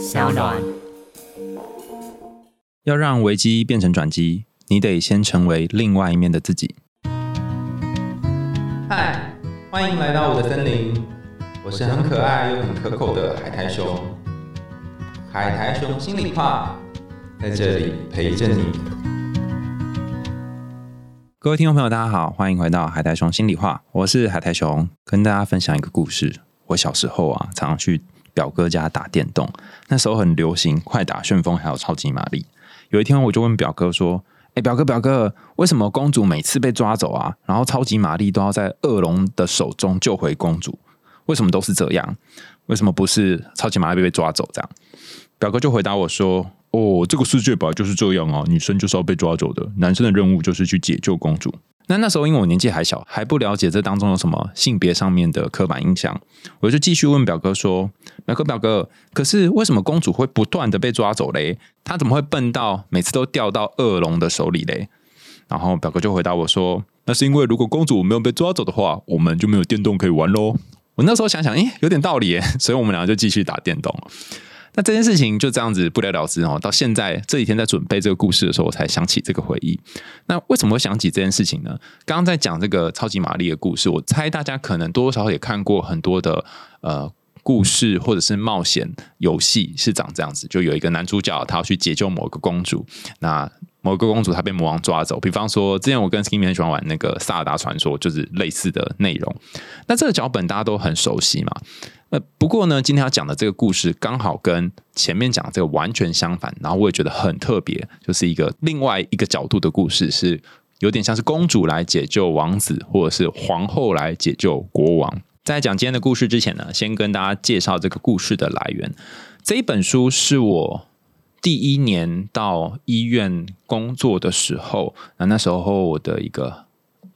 小暖。要让危机变成转机，你得先成为另外一面的自己。嗨，欢迎来到我的森林，我是很可爱又很可口的海苔熊。海苔熊心里话，在这里陪着你。各位听众朋友，大家好，欢迎回到海苔熊心里话，我是海苔熊，跟大家分享一个故事。我小时候啊，常常去表哥家打电动，那时候很流行快打旋风，还有超级玛丽。有一天，我就问表哥说：“哎，表哥，表哥，为什么公主每次被抓走啊，然后超级玛丽都要在恶龙的手中救回公主？为什么都是这样？为什么不是超级玛丽被抓走这样？”表哥就回答我说。哦，这个世界本来就是这样啊，女生就是要被抓走的，男生的任务就是去解救公主。那那时候因为我年纪还小，还不了解这当中有什么性别上面的刻板印象，我就继续问表哥说：“表哥，表哥，可是为什么公主会不断的被抓走嘞？她怎么会笨到每次都掉到恶龙的手里嘞？”然后表哥就回答我说：“那是因为如果公主没有被抓走的话，我们就没有电动可以玩喽。”我那时候想想，诶，有点道理，所以我们两个就继续打电动。那这件事情就这样子不了了之哦。到现在这几天在准备这个故事的时候，我才想起这个回忆。那为什么会想起这件事情呢？刚刚在讲这个超级玛丽的故事，我猜大家可能多多少少也看过很多的呃故事或者是冒险游戏，是长这样子。就有一个男主角，他要去解救某个公主。那某个公主她被魔王抓走。比方说，之前我跟 Skinny 很喜欢玩那个《萨尔达传说》，就是类似的内容。那这个脚本大家都很熟悉嘛。呃，不过呢，今天要讲的这个故事刚好跟前面讲的这个完全相反，然后我也觉得很特别，就是一个另外一个角度的故事，是有点像是公主来解救王子，或者是皇后来解救国王。在讲今天的故事之前呢，先跟大家介绍这个故事的来源。这一本书是我第一年到医院工作的时候，那那时候我的一个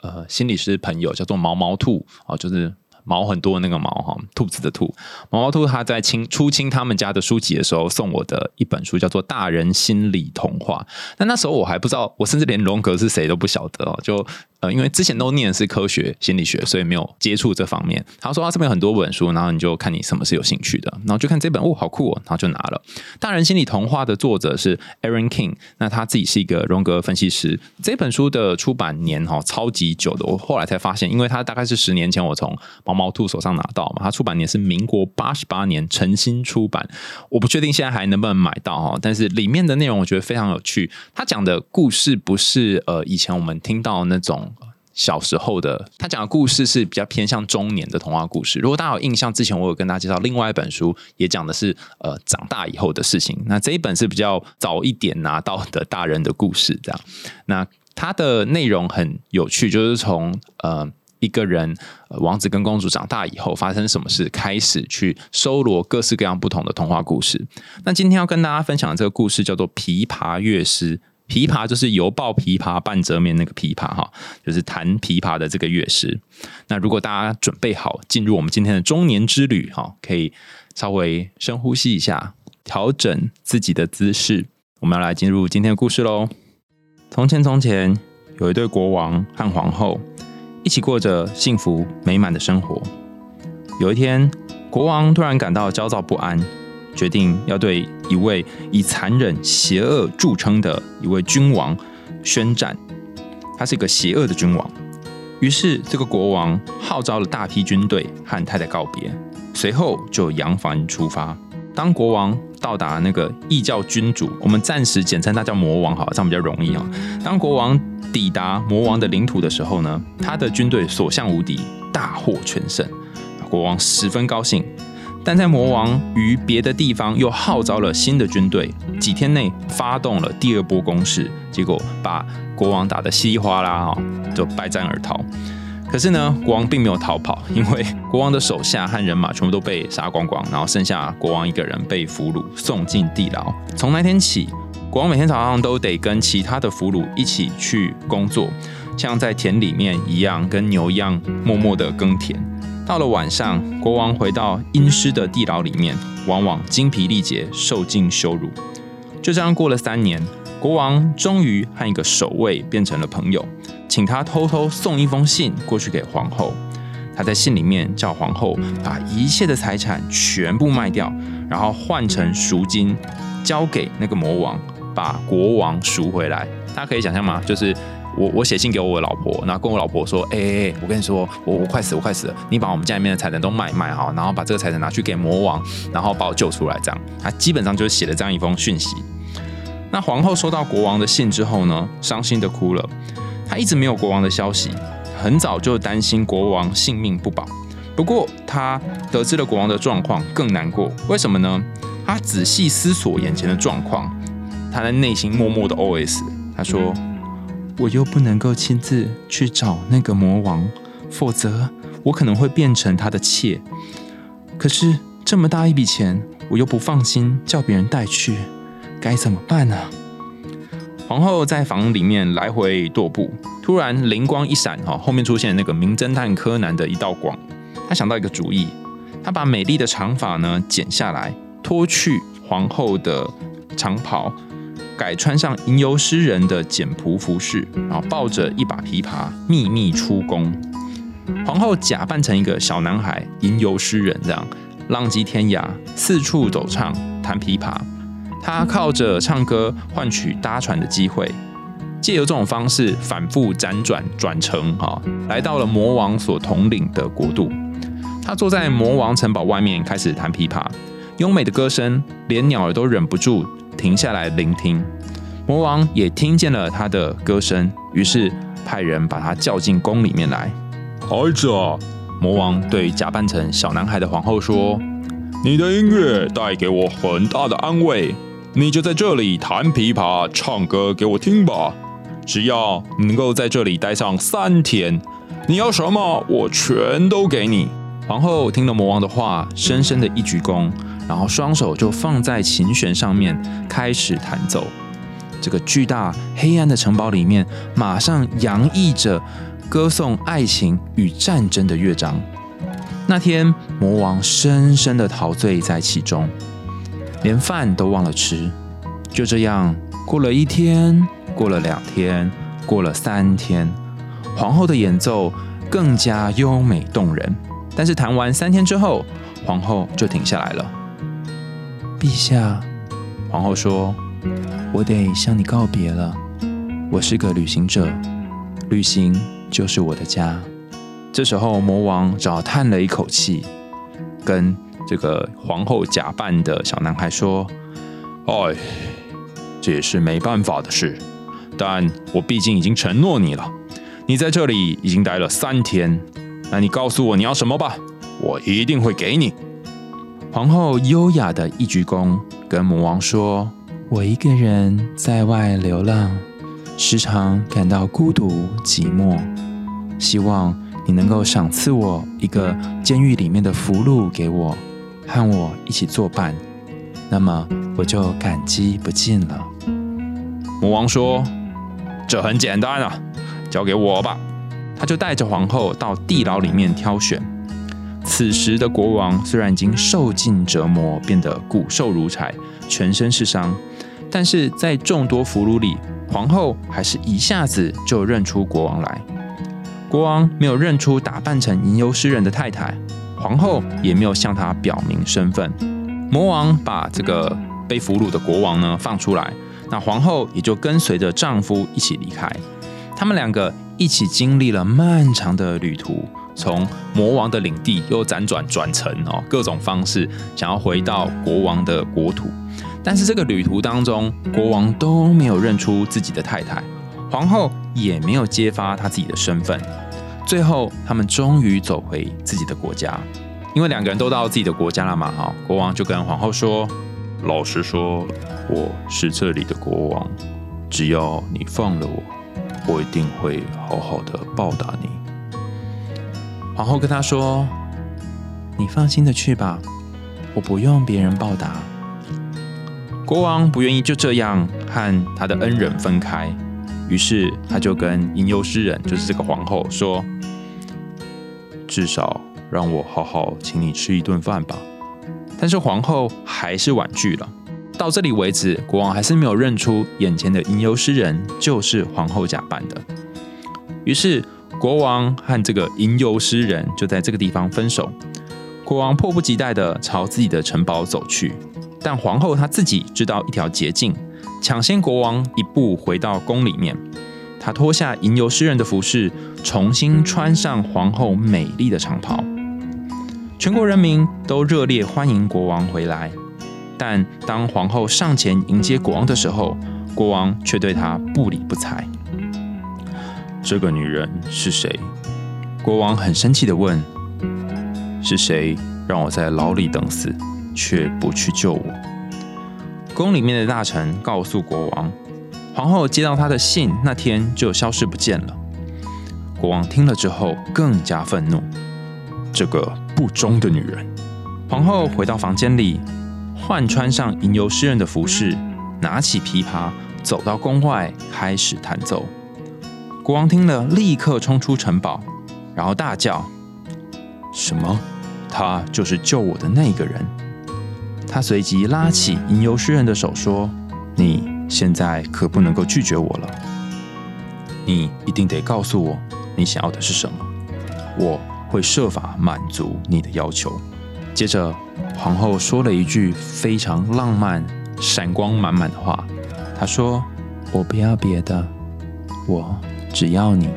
呃心理师朋友叫做毛毛兔啊，就是。毛很多那个毛哈，兔子的兔，毛毛兔他在清出清他们家的书籍的时候送我的一本书叫做《大人心理童话》。那那时候我还不知道，我甚至连荣格是谁都不晓得哦，就。因为之前都念的是科学心理学，所以没有接触这方面。他说他这边有很多本书，然后你就看你什么是有兴趣的，然后就看这本哦，好酷哦，然后就拿了。大人心理童话的作者是 Aaron King，那他自己是一个荣格分析师。这本书的出版年哈超级久的，我后来才发现，因为他大概是十年前我从毛毛兔手上拿到嘛，他出版年是民国八十八年诚心出版，我不确定现在还能不能买到哈，但是里面的内容我觉得非常有趣。他讲的故事不是呃以前我们听到那种。小时候的他讲的故事是比较偏向中年的童话故事。如果大家有印象，之前我有跟大家介绍另外一本书，也讲的是呃长大以后的事情。那这一本是比较早一点拿到的大人的故事，这样。那它的内容很有趣，就是从呃一个人王子跟公主长大以后发生什么事，开始去搜罗各式各样不同的童话故事。那今天要跟大家分享的这个故事叫做《琵琶乐师》。琵琶就是犹抱琵琶半遮面那个琵琶哈，就是弹琵琶的这个乐师。那如果大家准备好进入我们今天的中年之旅哈，可以稍微深呼吸一下，调整自己的姿势。我们要来进入今天的故事喽。从前从前有一对国王和皇后，一起过着幸福美满的生活。有一天，国王突然感到焦躁不安。决定要对一位以残忍、邪恶著称的一位君王宣战。他是一个邪恶的君王。于是，这个国王号召了大批军队和太太告别，随后就扬帆出发。当国王到达那个异教君主，我们暂时简称他叫魔王，好，这样比较容易啊。当国王抵达魔王的领土的时候呢，他的军队所向无敌，大获全胜。国王十分高兴。但在魔王于别的地方又号召了新的军队，几天内发动了第二波攻势，结果把国王打得稀里哗啦啊，就败战而逃。可是呢，国王并没有逃跑，因为国王的手下和人马全部都被杀光光，然后剩下国王一个人被俘虏送进地牢。从那天起，国王每天早上都得跟其他的俘虏一起去工作，像在田里面一样，跟牛一样默默的耕田。到了晚上，国王回到阴湿的地牢里面，往往精疲力竭，受尽羞辱。就这样过了三年，国王终于和一个守卫变成了朋友，请他偷偷送一封信过去给皇后。他在信里面叫皇后把一切的财产全部卖掉，然后换成赎金，交给那个魔王，把国王赎回来。大家可以想象吗？就是我我写信给我的老婆，然后跟我老婆说：“哎哎哎，我跟你说，我我快死，我快死了，你把我们家里面的财产都卖卖好，然后把这个财产拿去给魔王，然后把我救出来。”这样，他基本上就是写了这样一封讯息。那皇后收到国王的信之后呢，伤心的哭了。她一直没有国王的消息，很早就担心国王性命不保。不过她得知了国王的状况，更难过。为什么呢？她仔细思索眼前的状况，她在内心默默的 OS：“ 她说，我又不能够亲自去找那个魔王，否则我可能会变成他的妾。可是这么大一笔钱，我又不放心叫别人带去。”该怎么办呢？皇后在房里面来回踱步，突然灵光一闪，哈，后面出现那个名侦探柯南的一道光。她想到一个主意，她把美丽的长发呢剪下来，脱去皇后的长袍，改穿上吟游诗人的简朴服饰，然后抱着一把琵琶秘密出宫。皇后假扮成一个小男孩，吟游诗人，这样浪迹天涯，四处走唱，弹琵琶。他靠着唱歌换取搭船的机会，借由这种方式反复辗转转乘，哈，来到了魔王所统领的国度。他坐在魔王城堡外面开始弹琵琶，优美的歌声连鸟儿都忍不住停下来聆听。魔王也听见了他的歌声，于是派人把他叫进宫里面来。孩子啊，魔王对假扮成小男孩的皇后说：“你的音乐带给我很大的安慰。”你就在这里弹琵琶、唱歌给我听吧。只要你能够在这里待上三天，你要什么我全都给你。皇后听了魔王的话，深深的一鞠躬，然后双手就放在琴弦上面，开始弹奏。这个巨大黑暗的城堡里面，马上洋溢着歌颂爱情与战争的乐章。那天，魔王深深的陶醉在其中。连饭都忘了吃，就这样过了一天，过了两天，过了三天，皇后的演奏更加优美动人。但是弹完三天之后，皇后就停下来了。陛下，皇后说：“我得向你告别了。我是个旅行者，旅行就是我的家。”这时候，魔王只好叹了一口气，跟。这个皇后假扮的小男孩说：“哎，这也是没办法的事。但我毕竟已经承诺你了，你在这里已经待了三天，那你告诉我你要什么吧，我一定会给你。”皇后优雅的一鞠躬，跟魔王说：“我一个人在外流浪，时常感到孤独寂寞，希望你能够赏赐我一个监狱里面的俘虏给我。”和我一起作伴，那么我就感激不尽了。魔王说：“这很简单啊，交给我吧。”他就带着皇后到地牢里面挑选。此时的国王虽然已经受尽折磨，变得骨瘦如柴，全身是伤，但是在众多俘虏里，皇后还是一下子就认出国王来。国王没有认出打扮成吟游诗人的太太。皇后也没有向他表明身份。魔王把这个被俘虏的国王呢放出来，那皇后也就跟随着丈夫一起离开。他们两个一起经历了漫长的旅途，从魔王的领地又辗转转乘哦，各种方式想要回到国王的国土。但是这个旅途当中，国王都没有认出自己的太太，皇后也没有揭发他自己的身份。最后，他们终于走回自己的国家，因为两个人都到自己的国家了嘛。哈，国王就跟皇后说：“老实说，我是这里的国王，只要你放了我，我一定会好好的报答你。”皇后跟他说：“你放心的去吧，我不用别人报答。”国王不愿意就这样和他的恩人分开。于是他就跟吟游诗人，就是这个皇后说：“至少让我好好请你吃一顿饭吧。”但是皇后还是婉拒了。到这里为止，国王还是没有认出眼前的吟游诗人就是皇后假扮的。于是国王和这个吟游诗人就在这个地方分手。国王迫不及待地朝自己的城堡走去，但皇后她自己知道一条捷径，抢先国王一步回到宫里面。她脱下吟游诗人的服饰，重新穿上皇后美丽的长袍。全国人民都热烈欢迎国王回来，但当皇后上前迎接国王的时候，国王却对她不理不睬。这个女人是谁？国王很生气地问。是谁让我在牢里等死，却不去救我？宫里面的大臣告诉国王，皇后接到他的信那天就消失不见了。国王听了之后更加愤怒，这个不忠的女人。皇后回到房间里，换穿上吟游诗人的服饰，拿起琵琶，走到宫外开始弹奏。国王听了，立刻冲出城堡，然后大叫：“什么？”他就是救我的那个人。他随即拉起吟游诗人的手说：“你现在可不能够拒绝我了，你一定得告诉我你想要的是什么，我会设法满足你的要求。”接着，皇后说了一句非常浪漫、闪光满满的话。她说：“我不要别的，我只要你。”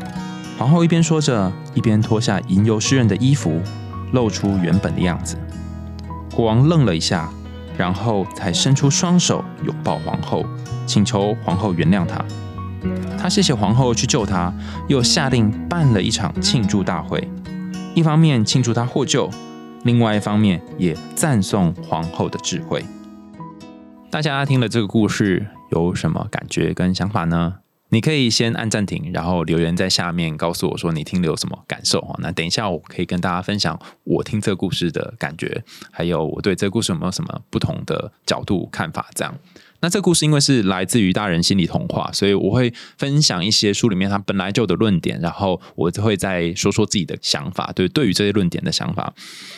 皇后一边说着，一边脱下吟游诗人的衣服。露出原本的样子，国王愣了一下，然后才伸出双手拥抱皇后，请求皇后原谅他。他谢谢皇后去救他，又下令办了一场庆祝大会，一方面庆祝他获救，另外一方面也赞颂皇后的智慧。大家听了这个故事有什么感觉跟想法呢？你可以先按暂停，然后留言在下面告诉我说你听了有什么感受啊？那等一下我可以跟大家分享我听这个故事的感觉，还有我对这个故事有没有什么不同的角度看法？这样，那这故事因为是来自于大人心理童话，所以我会分享一些书里面它本来就有的论点，然后我就会再说说自己的想法，对对于这些论点的想法。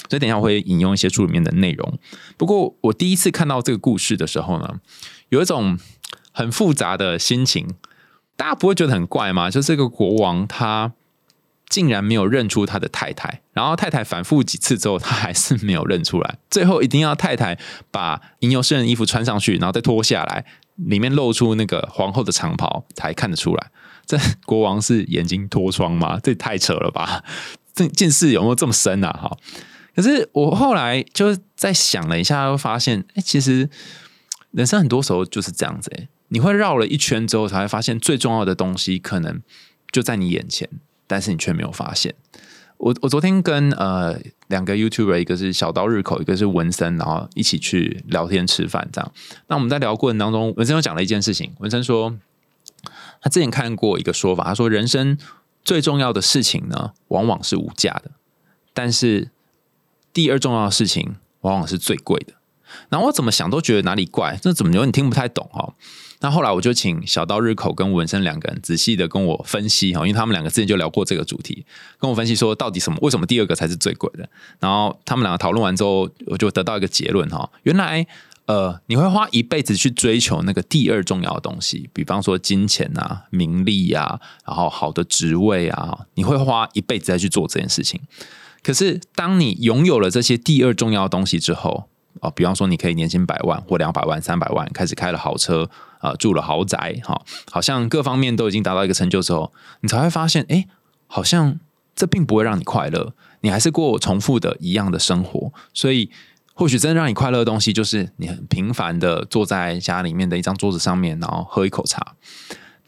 所以等一下我会引用一些书里面的内容。不过我第一次看到这个故事的时候呢，有一种很复杂的心情。大家不会觉得很怪吗？就这个国王，他竟然没有认出他的太太，然后太太反复几次之后，他还是没有认出来。最后一定要太太把吟游诗人的衣服穿上去，然后再脱下来，里面露出那个皇后的长袍，才看得出来。这国王是眼睛脱窗吗？这太扯了吧！这近视有没有这么深啊？哈！可是我后来就在想了一下，又发现，哎，其实人生很多时候就是这样子，哎。你会绕了一圈之后，才会发现最重要的东西可能就在你眼前，但是你却没有发现。我我昨天跟呃两个 YouTuber，一个是小刀日口，一个是文森，然后一起去聊天吃饭，这样。那我们在聊过程当中，文森又讲了一件事情。文森说，他之前看过一个说法，他说人生最重要的事情呢，往往是无价的，但是第二重要的事情，往往是最贵的。然后我怎么想都觉得哪里怪，这怎么有点听不太懂哈？那后来我就请小刀日口跟文生两个人仔细的跟我分析哈，因为他们两个之前就聊过这个主题，跟我分析说到底什么为什么第二个才是最贵的。然后他们两个讨论完之后，我就得到一个结论哈，原来呃你会花一辈子去追求那个第二重要的东西，比方说金钱啊、名利啊，然后好的职位啊，你会花一辈子再去做这件事情。可是当你拥有了这些第二重要的东西之后，哦，比方说你可以年薪百万或两百万、三百万，开始开了豪车，啊，住了豪宅，哈，好像各方面都已经达到一个成就之后，你才会发现，哎，好像这并不会让你快乐，你还是过重复的一样的生活。所以，或许真的让你快乐的东西，就是你很平凡的坐在家里面的一张桌子上面，然后喝一口茶。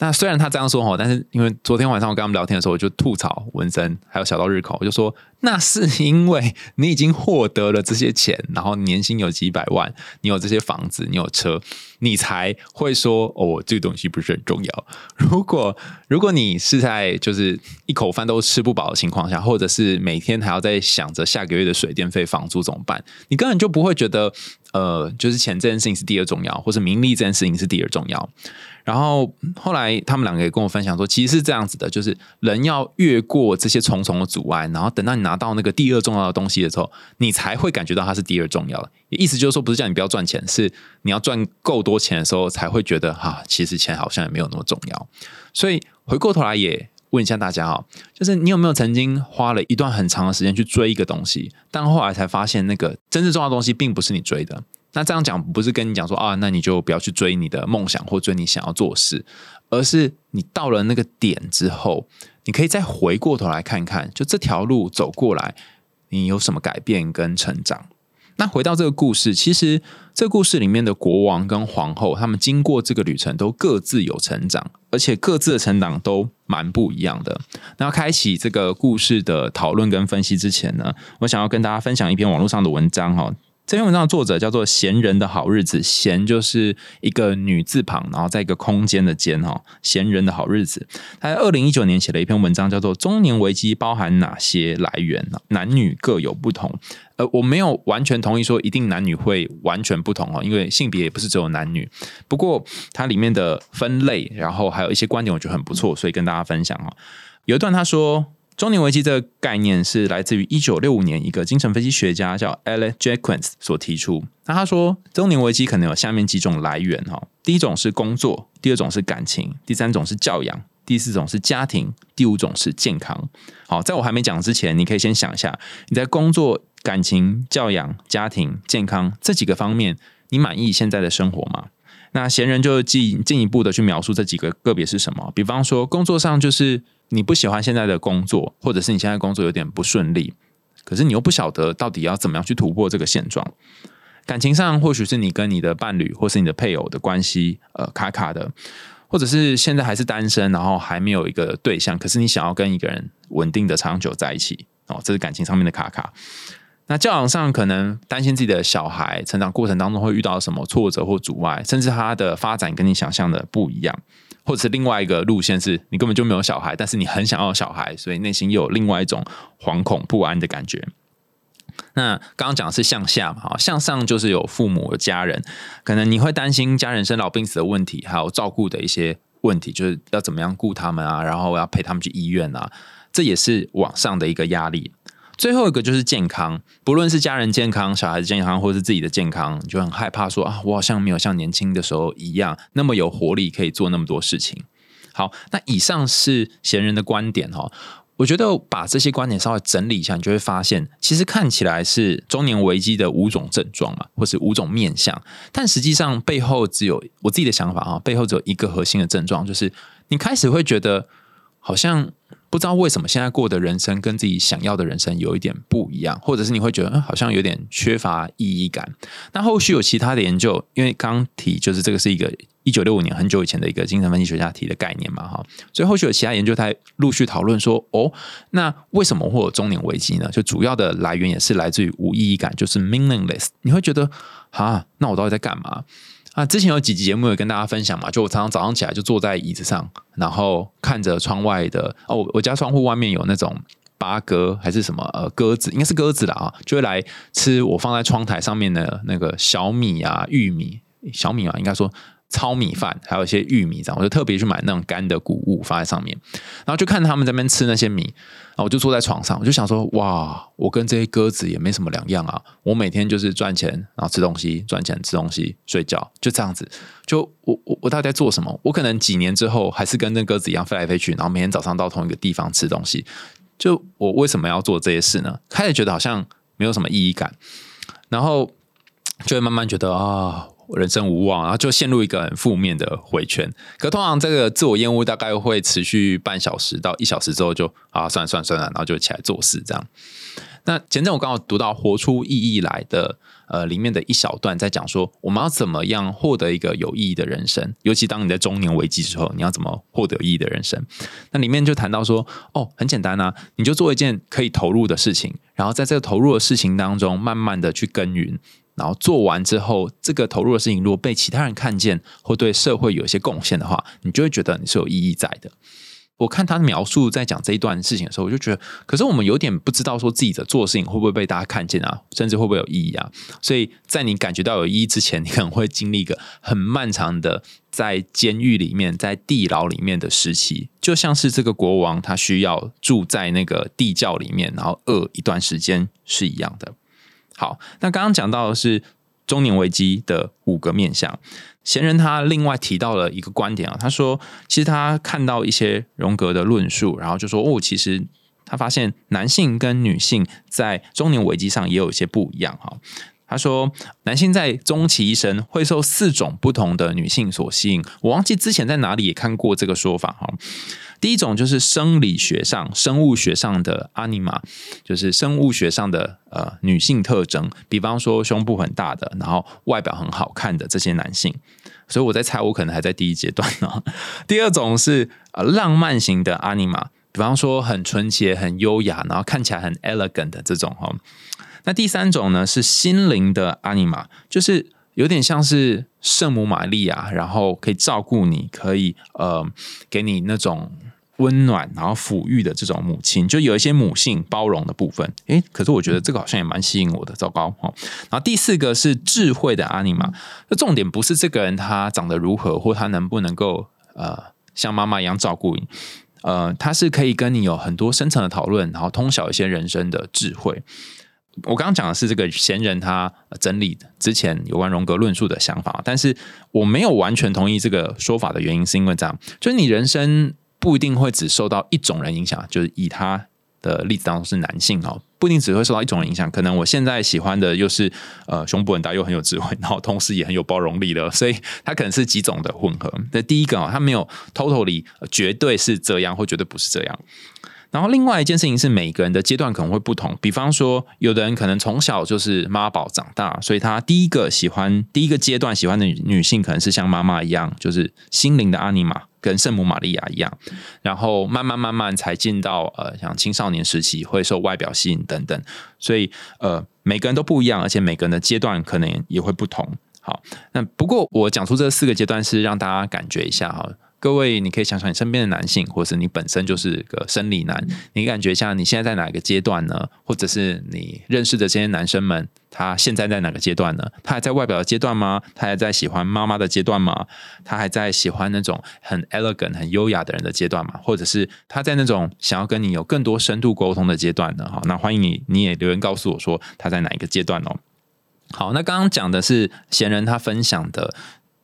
那虽然他这样说哈，但是因为昨天晚上我跟他们聊天的时候，我就吐槽文森还有小到日口，我就说那是因为你已经获得了这些钱，然后年薪有几百万，你有这些房子，你有车，你才会说哦，这个东西不是很重要。如果如果你是在就是一口饭都吃不饱的情况下，或者是每天还要在想着下个月的水电费、房租怎么办，你根本就不会觉得呃，就是钱这件事情是第二重要，或者名利这件事情是第二重要。然后后来他们两个也跟我分享说，其实是这样子的，就是人要越过这些重重的阻碍，然后等到你拿到那个第二重要的东西的时候，你才会感觉到它是第二重要的。意思就是说，不是叫你不要赚钱，是你要赚够多钱的时候，才会觉得哈，其实钱好像也没有那么重要。所以回过头来也问一下大家哈，就是你有没有曾经花了一段很长的时间去追一个东西，但后来才发现那个真正重要的东西并不是你追的？那这样讲不是跟你讲说啊，那你就不要去追你的梦想或追你想要做事，而是你到了那个点之后，你可以再回过头来看看，就这条路走过来，你有什么改变跟成长。那回到这个故事，其实这故事里面的国王跟皇后，他们经过这个旅程都各自有成长，而且各自的成长都蛮不一样的。那开启这个故事的讨论跟分析之前呢，我想要跟大家分享一篇网络上的文章哈。这篇文章的作者叫做“闲人的好日子”，闲就是一个女字旁，然后在一个空间的间哈。闲人的好日子，他在二零一九年写了一篇文章，叫做《中年危机包含哪些来源？男女各有不同。呃，我没有完全同意说一定男女会完全不同哦，因为性别也不是只有男女。不过它里面的分类，然后还有一些观点，我觉得很不错，所以跟大家分享哈。有一段他说。中年危机这个概念是来自于一九六五年一个精神分析学家叫 Alex Jacquins 所提出。那他说，中年危机可能有下面几种来源哈。第一种是工作，第二种是感情，第三种是教养，第四种是家庭，第五种是健康。好，在我还没讲之前，你可以先想一下，你在工作、感情、教养、家庭、健康这几个方面，你满意现在的生活吗？那闲人就进进一步的去描述这几个个别是什么。比方说，工作上就是。你不喜欢现在的工作，或者是你现在工作有点不顺利，可是你又不晓得到底要怎么样去突破这个现状。感情上，或许是你跟你的伴侣或是你的配偶的关系，呃，卡卡的，或者是现在还是单身，然后还没有一个对象，可是你想要跟一个人稳定的长久在一起，哦，这是感情上面的卡卡。那教养上，可能担心自己的小孩成长过程当中会遇到什么挫折或阻碍，甚至他的发展跟你想象的不一样。或者是另外一个路线，是你根本就没有小孩，但是你很想要小孩，所以内心有另外一种惶恐不安的感觉。那刚刚讲的是向下嘛，向上就是有父母、有家人，可能你会担心家人生老病死的问题，还有照顾的一些问题，就是要怎么样顾他们啊，然后要陪他们去医院啊，这也是往上的一个压力。最后一个就是健康，不论是家人健康、小孩子健康，或是自己的健康，你就很害怕说啊，我好像没有像年轻的时候一样那么有活力，可以做那么多事情。好，那以上是闲人的观点哈。我觉得把这些观点稍微整理一下，你就会发现，其实看起来是中年危机的五种症状嘛，或是五种面相，但实际上背后只有我自己的想法啊，背后只有一个核心的症状，就是你开始会觉得好像。不知道为什么现在过的人生跟自己想要的人生有一点不一样，或者是你会觉得嗯，好像有点缺乏意义感。那后续有其他的研究，因为刚提就是这个是一个一九六五年很久以前的一个精神分析学家提的概念嘛，哈，所以后续有其他研究，他陆续讨论说，哦，那为什么会有中年危机呢？就主要的来源也是来自于无意义感，就是 meaningless。你会觉得啊，那我到底在干嘛？啊，之前有几集节目有跟大家分享嘛，就我常常早上起来就坐在椅子上，然后看着窗外的哦，我家窗户外面有那种八哥还是什么呃鸽子，应该是鸽子啦啊，就会来吃我放在窗台上面的那个小米啊玉米小米啊，应该说。糙米饭，还有一些玉米，这样我就特别去买那种干的谷物放在上面，然后就看他们在那边吃那些米，然后我就坐在床上，我就想说，哇，我跟这些鸽子也没什么两样啊！我每天就是赚钱，然后吃东西，赚钱吃东西，睡觉，就这样子。就我我我到底在做什么？我可能几年之后还是跟那鸽子一样飞来飞去，然后每天早上到同一个地方吃东西。就我为什么要做这些事呢？开始觉得好像没有什么意义感，然后就会慢慢觉得啊。人生无望，然后就陷入一个很负面的回圈。可通常这个自我厌恶大概会持续半小时到一小时之后，就啊算了算了算了，然后就起来做事这样。那前阵我刚好读到《活出意义来的》呃里面的一小段，在讲说我们要怎么样获得一个有意义的人生，尤其当你在中年危机之后，你要怎么获得意义的人生？那里面就谈到说，哦，很简单啊，你就做一件可以投入的事情，然后在这个投入的事情当中，慢慢的去耕耘。然后做完之后，这个投入的事情如果被其他人看见，或对社会有一些贡献的话，你就会觉得你是有意义在的。我看他描述在讲这一段事情的时候，我就觉得，可是我们有点不知道说自己的做事情会不会被大家看见啊，甚至会不会有意义啊？所以在你感觉到有意义之前，你可能会经历一个很漫长的在监狱里面、在地牢里面的时期，就像是这个国王他需要住在那个地窖里面，然后饿一段时间是一样的。好，那刚刚讲到的是。中年危机的五个面向。贤人他另外提到了一个观点啊，他说，其实他看到一些荣格的论述，然后就说，哦，其实他发现男性跟女性在中年危机上也有一些不一样哈。他说，男性在终其一生会受四种不同的女性所吸引。我忘记之前在哪里也看过这个说法哈。第一种就是生理学上、生物学上的阿尼玛，就是生物学上的呃女性特征，比方说胸部很大的，然后外表很好看的这些男性。所以我在猜，我可能还在第一阶段呢。第二种是呃浪漫型的阿尼玛，比方说很纯洁、很优雅，然后看起来很 elegant 的这种哈。那第三种呢是心灵的阿尼玛，就是有点像是圣母玛利亚，然后可以照顾你，可以呃给你那种温暖，然后抚育的这种母亲，就有一些母性包容的部分。诶，可是我觉得这个好像也蛮吸引我的。糟糕哦。然后第四个是智慧的阿尼玛，那重点不是这个人他长得如何，或他能不能够呃像妈妈一样照顾你，呃，他是可以跟你有很多深层的讨论，然后通晓一些人生的智慧。我刚刚讲的是这个闲人他整理之前有关荣格论述的想法，但是我没有完全同意这个说法的原因，是因为这样，就是你人生不一定会只受到一种人影响，就是以他的例子当中是男性哦，不一定只会受到一种人影响，可能我现在喜欢的又是呃胸部很大又很有智慧，然后同时也很有包容力的，所以他可能是几种的混合。那第一个啊，他没有 totally 绝对是这样，或绝对不是这样。然后另外一件事情是，每个人的阶段可能会不同。比方说，有的人可能从小就是妈宝长大，所以他第一个喜欢、第一个阶段喜欢的女性，可能是像妈妈一样，就是心灵的阿尼玛，跟圣母玛利亚一样。然后慢慢慢慢才进到呃，像青少年时期会受外表吸引等等。所以呃，每个人都不一样，而且每个人的阶段可能也会不同。好，那不过我讲出这四个阶段是让大家感觉一下哈。各位，你可以想想你身边的男性，或是你本身就是个生理男，你感觉一下你现在在哪个阶段呢？或者是你认识的这些男生们，他现在在哪个阶段呢？他还在外表的阶段吗？他还在喜欢妈妈的阶段吗？他还在喜欢那种很 elegant、很优雅的人的阶段吗？或者是他在那种想要跟你有更多深度沟通的阶段呢？哈，那欢迎你，你也留言告诉我说他在哪一个阶段哦。好，那刚刚讲的是闲人他分享的。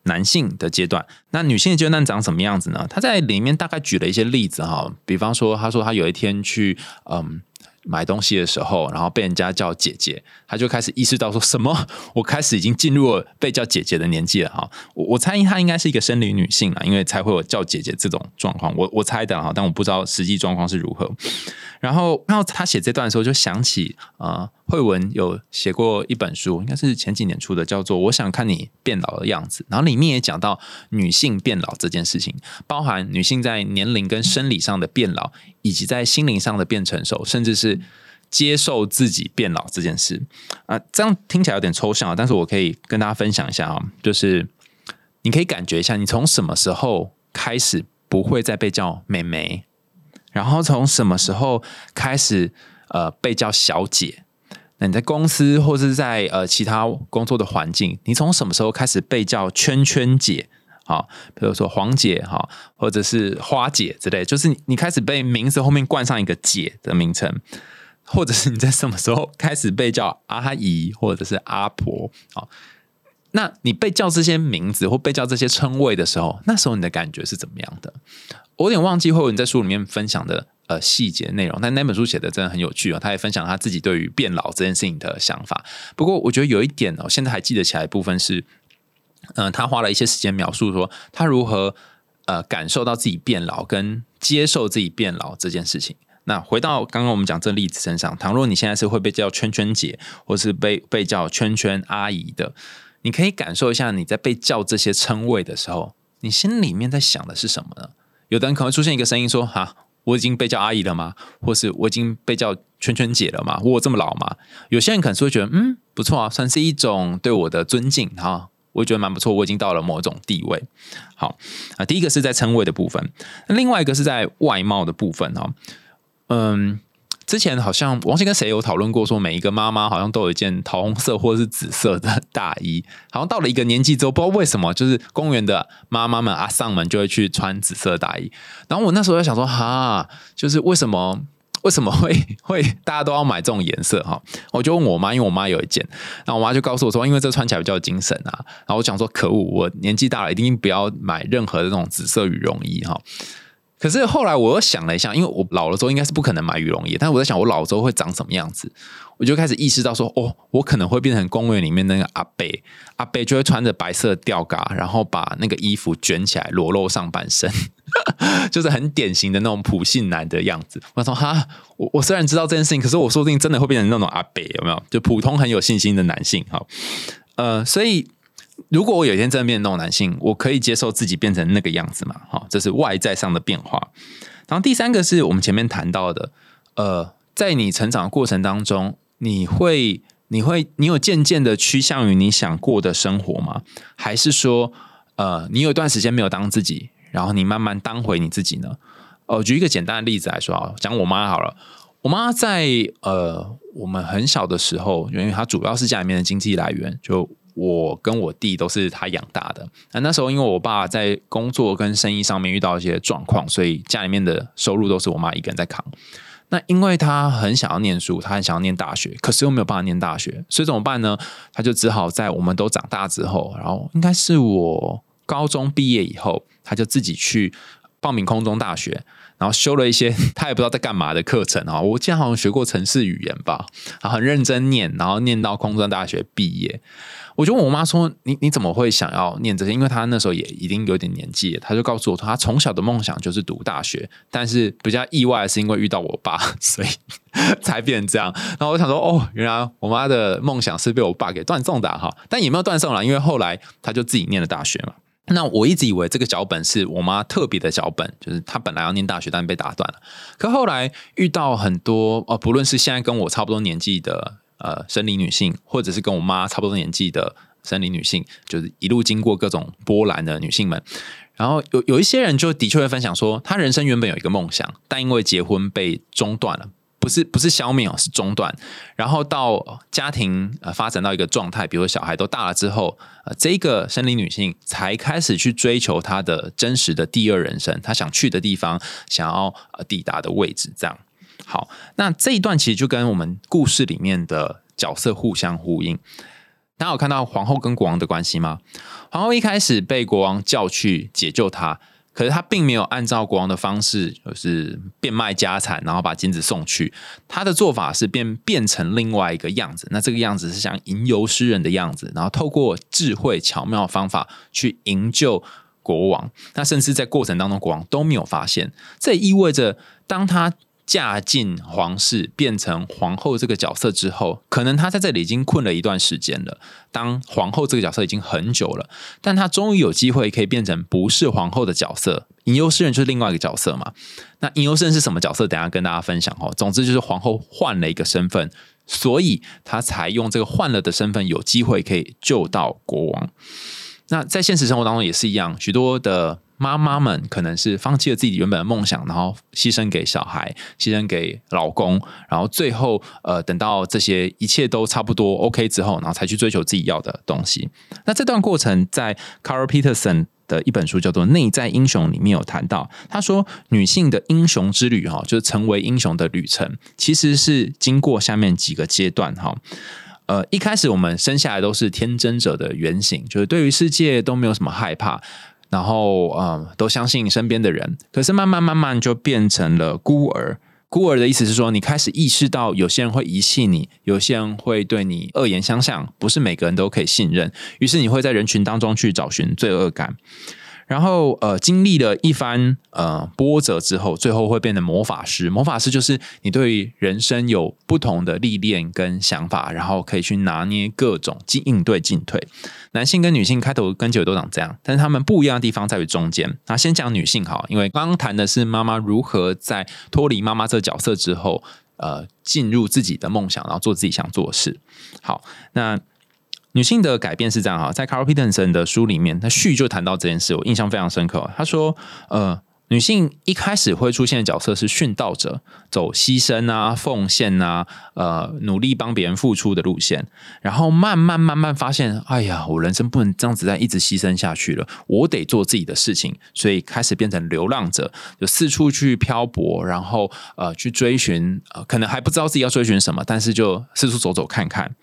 男性的阶段，那女性的阶段长什么样子呢？他在里面大概举了一些例子哈，比方说，他说他有一天去嗯买东西的时候，然后被人家叫姐姐，他就开始意识到说什么，我开始已经进入了被叫姐姐的年纪了哈。我我猜他应该是一个生理女性啊，因为才会有叫姐姐这种状况。我我猜的哈，但我不知道实际状况是如何。然后，然后他写这段的时候，就想起啊，慧文有写过一本书，应该是前几年出的，叫做《我想看你变老的样子》。然后里面也讲到女性变老这件事情，包含女性在年龄跟生理上的变老，以及在心灵上的变成熟，甚至是接受自己变老这件事啊。这样听起来有点抽象啊，但是我可以跟大家分享一下啊，就是你可以感觉一下，你从什么时候开始不会再被叫妹妹？然后从什么时候开始，呃，被叫小姐？那你在公司或是在呃其他工作的环境，你从什么时候开始被叫圈圈姐？好，比如说黄姐哈，或者是花姐之类，就是你开始被名字后面冠上一个姐的名称，或者是你在什么时候开始被叫阿姨或者是阿婆？好，那你被叫这些名字或被叫这些称谓的时候，那时候你的感觉是怎么样的？我有点忘记慧文在书里面分享的呃细节内容，但那本书写的真的很有趣啊！他也分享他自己对于变老这件事情的想法。不过我觉得有一点哦，现在还记得起来部分是，嗯，他花了一些时间描述说他如何呃感受到自己变老跟接受自己变老这件事情。那回到刚刚我们讲这例子身上，倘若你现在是会被叫圈圈姐，或是被被叫圈圈阿姨的，你可以感受一下你在被叫这些称谓的时候，你心里面在想的是什么呢？有的人可能出现一个声音说：“哈，我已经被叫阿姨了吗？或是我已经被叫圈圈姐了吗？我这么老吗？”有些人可能会觉得：“嗯，不错啊，算是一种对我的尊敬哈，我觉得蛮不错，我已经到了某种地位。”好啊，第一个是在称谓的部分，那另外一个是在外貌的部分哈，嗯。之前好像王记跟谁有讨论过，说每一个妈妈好像都有一件桃红色或者是紫色的大衣，好像到了一个年纪之后，不知道为什么，就是公园的妈妈们阿丧们就会去穿紫色大衣。然后我那时候在想说，哈，就是为什么 为什么会会大家都要买这种颜色哈？我就问我妈，因为我妈有一件，然后我妈就告诉我说，因为这穿起来比较精神啊。然后我想说，可恶，我年纪大了，一定不要买任何的那种紫色羽绒衣哈。可是后来我又想了一下，因为我老了之后应该是不可能买羽绒衣，但我在想我老了之后会长什么样子，我就开始意识到说，哦，我可能会变成公园里面那个阿贝，阿贝就会穿着白色吊嘎，然后把那个衣服卷起来裸露上半身，就是很典型的那种普信男的样子。我说哈，我我虽然知道这件事情，可是我说不定真的会变成那种阿贝，有没有？就普通很有信心的男性，哈，呃，所以。如果我有一天真的变成那种男性，我可以接受自己变成那个样子嘛？好，这是外在上的变化。然后第三个是我们前面谈到的，呃，在你成长的过程当中，你会、你会、你有渐渐的趋向于你想过的生活吗？还是说，呃，你有一段时间没有当自己，然后你慢慢当回你自己呢？呃，举一个简单的例子来说啊，讲我妈好了。我妈在呃，我们很小的时候，因为她主要是家里面的经济来源，就。我跟我弟都是他养大的。那那时候，因为我爸在工作跟生意上面遇到一些状况，所以家里面的收入都是我妈一个人在扛。那因为他很想要念书，他很想要念大学，可是又没有办法念大学，所以怎么办呢？他就只好在我们都长大之后，然后应该是我高中毕业以后，他就自己去报名空中大学，然后修了一些 他也不知道在干嘛的课程啊。我记得好像学过城市语言吧，然后很认真念，然后念到空中大学毕业。我就问我妈说：“你你怎么会想要念这些？因为她那时候也已经有点年纪，她就告诉我，她从小的梦想就是读大学，但是比较意外的是因为遇到我爸，所以 才变成这样。然后我想说，哦，原来我妈的梦想是被我爸给断送的哈，但也没有断送了，因为后来她就自己念了大学嘛。那我一直以为这个脚本是我妈特别的脚本，就是她本来要念大学，但被打断了。可后来遇到很多呃，不论是现在跟我差不多年纪的。”呃，生理女性，或者是跟我妈差不多年纪的生理女性，就是一路经过各种波澜的女性们。然后有有一些人就的确会分享说，她人生原本有一个梦想，但因为结婚被中断了，不是不是消灭哦，是中断。然后到家庭呃发展到一个状态，比如小孩都大了之后，呃，这个生理女性才开始去追求她的真实的第二人生，她想去的地方，想要呃抵达的位置，这样。好，那这一段其实就跟我们故事里面的角色互相呼应。大家有看到皇后跟国王的关系吗？皇后一开始被国王叫去解救她，可是他并没有按照国王的方式，就是变卖家产，然后把金子送去。他的做法是变变成另外一个样子，那这个样子是像吟游诗人的样子，然后透过智慧巧妙的方法去营救国王。那甚至在过程当中，国王都没有发现。这意味着，当他嫁进皇室变成皇后这个角色之后，可能她在这里已经困了一段时间了。当皇后这个角色已经很久了，但她终于有机会可以变成不是皇后的角色。吟游诗人就是另外一个角色嘛？那吟游诗人是什么角色？等下跟大家分享哦。总之就是皇后换了一个身份，所以她才用这个换了的身份有机会可以救到国王。那在现实生活当中也是一样，许多的。妈妈们可能是放弃了自己原本的梦想，然后牺牲给小孩，牺牲给老公，然后最后呃等到这些一切都差不多 OK 之后，然后才去追求自己要的东西。那这段过程在 Carl Peterson 的一本书叫做《内在英雄》里面有谈到，他说女性的英雄之旅哈，就是成为英雄的旅程，其实是经过下面几个阶段哈。呃，一开始我们生下来都是天真者的原型，就是对于世界都没有什么害怕。然后，嗯，都相信身边的人，可是慢慢慢慢就变成了孤儿。孤儿的意思是说，你开始意识到有些人会遗弃你，有些人会对你恶言相向，不是每个人都可以信任。于是你会在人群当中去找寻罪恶感。然后，呃，经历了一番呃波折之后，最后会变成魔法师。魔法师就是你对人生有不同的历练跟想法，然后可以去拿捏各种进应对进退。男性跟女性开头跟结尾都长这样，但是他们不一样的地方在于中间。那先讲女性好，因为刚刚谈的是妈妈如何在脱离妈妈这角色之后，呃，进入自己的梦想，然后做自己想做的事。好，那。女性的改变是这样哈，在 Carl Peterson 的书里面，他序就谈到这件事，我印象非常深刻。他说：“呃，女性一开始会出现的角色是殉道者，走牺牲啊、奉献啊、呃，努力帮别人付出的路线，然后慢慢慢慢发现，哎呀，我人生不能这样子再一直牺牲下去了，我得做自己的事情，所以开始变成流浪者，就四处去漂泊，然后呃，去追寻，呃，可能还不知道自己要追寻什么，但是就四处走走看看。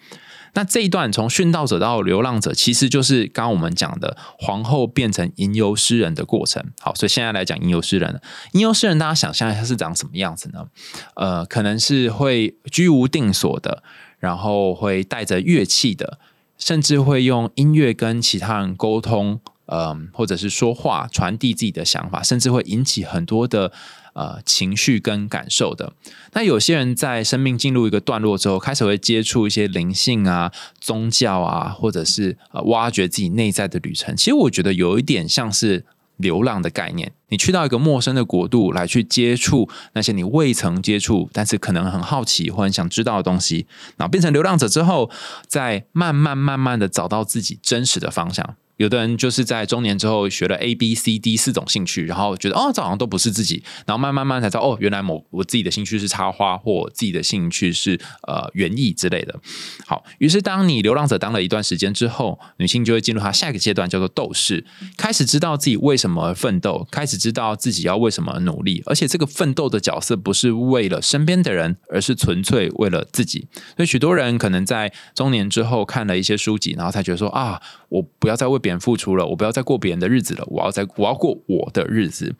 那这一段从殉道者到流浪者，其实就是刚刚我们讲的皇后变成吟游诗人的过程。好，所以现在来讲吟游诗人。吟游诗人，大家想象一下是长什么样子呢？呃，可能是会居无定所的，然后会带着乐器的，甚至会用音乐跟其他人沟通，嗯，或者是说话，传递自己的想法，甚至会引起很多的。呃，情绪跟感受的。那有些人在生命进入一个段落之后，开始会接触一些灵性啊、宗教啊，或者是呃，挖掘自己内在的旅程。其实我觉得有一点像是流浪的概念。你去到一个陌生的国度，来去接触那些你未曾接触，但是可能很好奇或很想知道的东西。然后变成流浪者之后，再慢慢慢慢的找到自己真实的方向。有的人就是在中年之后学了 A、B、C、D 四种兴趣，然后觉得哦，这好像都不是自己，然后慢慢慢才知道哦，原来某我自己的兴趣是插花，或自己的兴趣是呃园艺之类的。好，于是当你流浪者当了一段时间之后，女性就会进入她下一个阶段，叫做斗士，开始知道自己为什么而奋斗，开始知道自己要为什么努力，而且这个奋斗的角色不是为了身边的人，而是纯粹为了自己。所以许多人可能在中年之后看了一些书籍，然后才觉得说啊，我不要再为别人付出了，我不要再过别人的日子了，我要在我要过我的日子，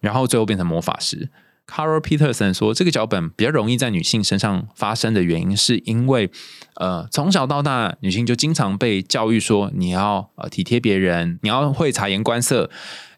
然后最后变成魔法师。Carol Peterson 说，这个脚本比较容易在女性身上发生的原因，是因为呃，从小到大，女性就经常被教育说，你要呃体贴别人，你要会察言观色。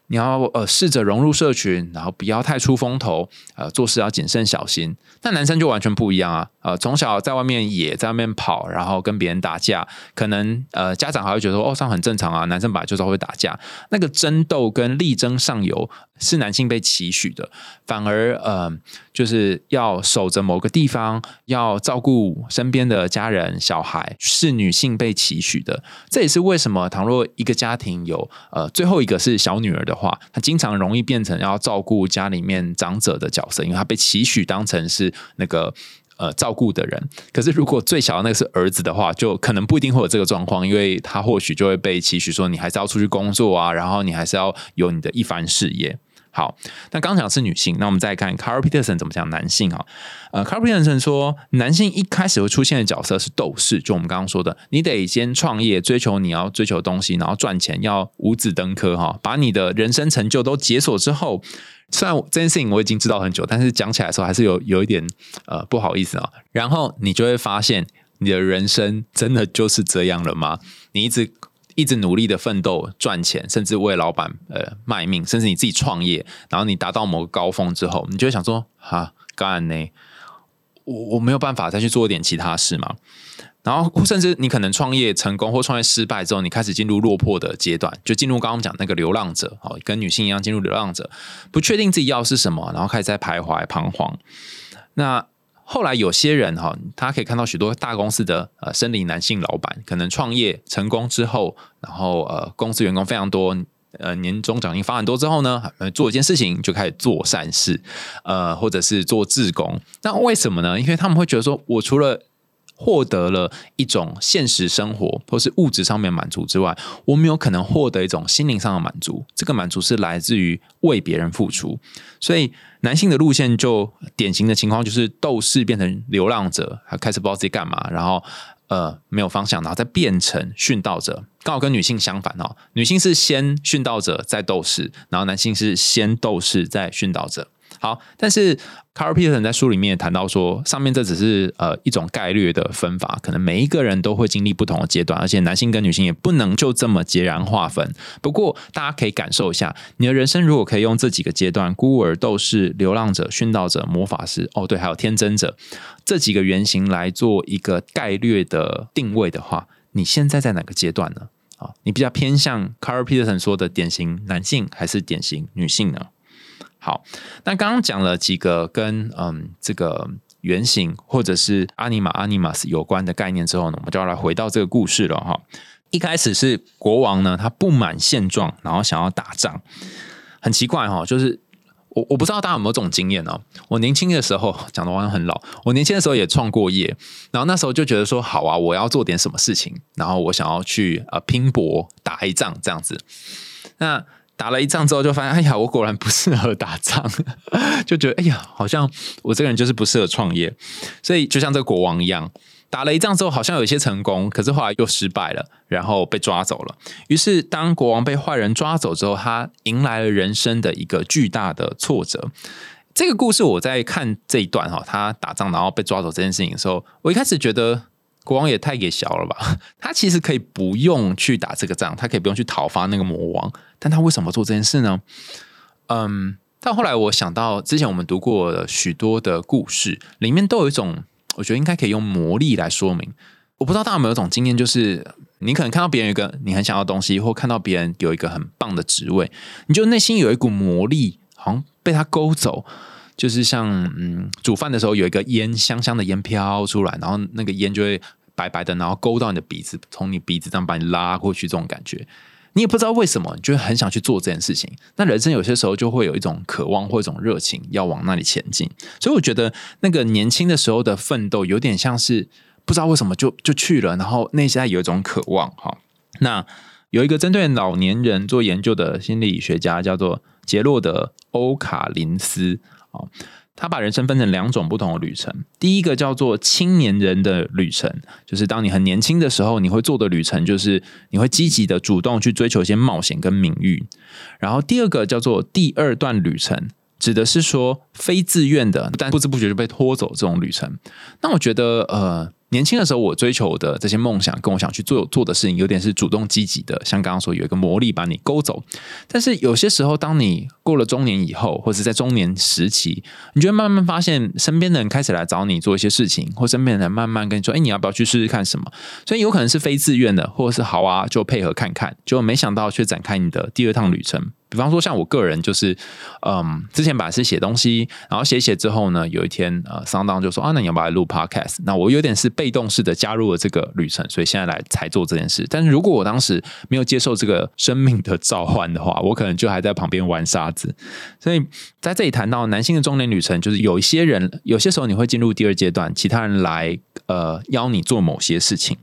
你要呃试着融入社群，然后不要太出风头，呃做事要谨慎小心。但男生就完全不一样啊，呃从小在外面野，在外面跑，然后跟别人打架，可能呃家长还会觉得说哦这样很正常啊，男生本来就是会打架。那个争斗跟力争上游是男性被期许的，反而呃就是要守着某个地方，要照顾身边的家人小孩，是女性被期许的。这也是为什么倘若一个家庭有呃最后一个是小女儿的。话，她经常容易变成要照顾家里面长者的角色，因为她被期许当成是那个呃照顾的人。可是如果最小的那个是儿子的话，就可能不一定会有这个状况，因为他或许就会被期许说，你还是要出去工作啊，然后你还是要有你的一番事业。好，那刚讲是女性，那我们再看 Carl Peterson 怎么讲男性啊？呃，Carl Peterson 说，男性一开始会出现的角色是斗士，就我们刚刚说的，你得先创业，追求你要追求的东西，然后赚钱，要五子登科哈，把你的人生成就都解锁之后，虽然这件事情我已经知道很久，但是讲起来的时候还是有有一点呃不好意思啊。然后你就会发现，你的人生真的就是这样了吗？你一直。一直努力的奋斗赚钱，甚至为老板呃卖命，甚至你自己创业，然后你达到某个高峰之后，你就会想说：哈，干呢？我我没有办法再去做一点其他事嘛？然后甚至你可能创业成功或创业失败之后，你开始进入落魄的阶段，就进入刚刚讲那个流浪者哦，跟女性一样进入流浪者，不确定自己要是什么，然后开始在徘徊彷徨。那后来有些人哈，他可以看到许多大公司的呃，生理男性老板，可能创业成功之后，然后呃，公司员工非常多，呃，年终奖金发很多之后呢，做一件事情就开始做善事，呃，或者是做志工。那为什么呢？因为他们会觉得说，我除了获得了一种现实生活或是物质上面满足之外，我们有可能获得一种心灵上的满足。这个满足是来自于为别人付出。所以男性的路线就典型的情况就是斗士变成流浪者，还开始不知道自己干嘛，然后呃没有方向，然后再变成殉道者。刚好跟女性相反哦，女性是先殉道者再斗士，然后男性是先斗士再殉道者。好，但是 Carl Peterson 在书里面谈到说，上面这只是呃一种概率的分法，可能每一个人都会经历不同的阶段，而且男性跟女性也不能就这么截然划分。不过大家可以感受一下，你的人生如果可以用这几个阶段——孤儿、斗士、流浪者、殉道者、魔法师，哦对，还有天真者这几个原型来做一个概率的定位的话，你现在在哪个阶段呢？啊，你比较偏向 Carl Peterson 说的典型男性，还是典型女性呢？好，那刚刚讲了几个跟嗯这个原型或者是阿尼玛阿尼玛斯有关的概念之后呢，我们就要来回到这个故事了哈。一开始是国王呢，他不满现状，然后想要打仗。很奇怪哈，就是我我不知道大家有没有这种经验呢？我年轻的时候 讲的好像很老，我年轻的时候也创过业，然后那时候就觉得说，好啊，我要做点什么事情，然后我想要去呃拼搏打一仗这样子。那打了一仗之后，就发现，哎呀，我果然不适合打仗，就觉得，哎呀，好像我这个人就是不适合创业。所以就像这个国王一样。打了一仗之后，好像有一些成功，可是后来又失败了，然后被抓走了。于是，当国王被坏人抓走之后，他迎来了人生的一个巨大的挫折。这个故事我在看这一段哈，他打仗然后被抓走这件事情的时候，我一开始觉得国王也太给小了吧？他其实可以不用去打这个仗，他可以不用去讨伐那个魔王，但他为什么做这件事呢？嗯，但后来我想到之前我们读过许多的故事，里面都有一种。我觉得应该可以用魔力来说明。我不知道大家有没有一种经验，就是你可能看到别人一个你很想要的东西，或看到别人有一个很棒的职位，你就内心有一股魔力，好像被他勾走。就是像嗯，煮饭的时候有一个烟香香的烟飘出来，然后那个烟就会白白的，然后勾到你的鼻子，从你鼻子这样把你拉过去，这种感觉。你也不知道为什么，你就很想去做这件事情。那人生有些时候就会有一种渴望或一种热情，要往那里前进。所以我觉得那个年轻的时候的奋斗，有点像是不知道为什么就就去了，然后内在有一种渴望。哈，那有一个针对老年人做研究的心理学家，叫做杰洛德·欧卡林斯。啊。他把人生分成两种不同的旅程，第一个叫做青年人的旅程，就是当你很年轻的时候，你会做的旅程，就是你会积极的主动去追求一些冒险跟名誉。然后第二个叫做第二段旅程，指的是说非自愿的，但不知不觉就被拖走这种旅程。那我觉得，呃。年轻的时候，我追求的这些梦想，跟我想去做做的事情，有点是主动积极的。像刚刚说，有一个魔力把你勾走。但是有些时候，当你过了中年以后，或者在中年时期，你就会慢慢发现，身边的人开始来找你做一些事情，或身边的人慢慢跟你说：“哎，你要不要去试试看什么？”所以有可能是非自愿的，或者是好啊，就配合看看。就没想到却展开你的第二趟旅程。比方说，像我个人就是，嗯，之前本来是写东西，然后写写之后呢，有一天呃，桑当就说啊，那你要不要来录 podcast？那我有点是被动式的加入了这个旅程，所以现在来才做这件事。但是如果我当时没有接受这个生命的召唤的话，我可能就还在旁边玩沙子。所以在这里谈到男性的中年旅程，就是有一些人，有些时候你会进入第二阶段，其他人来呃邀你做某些事情。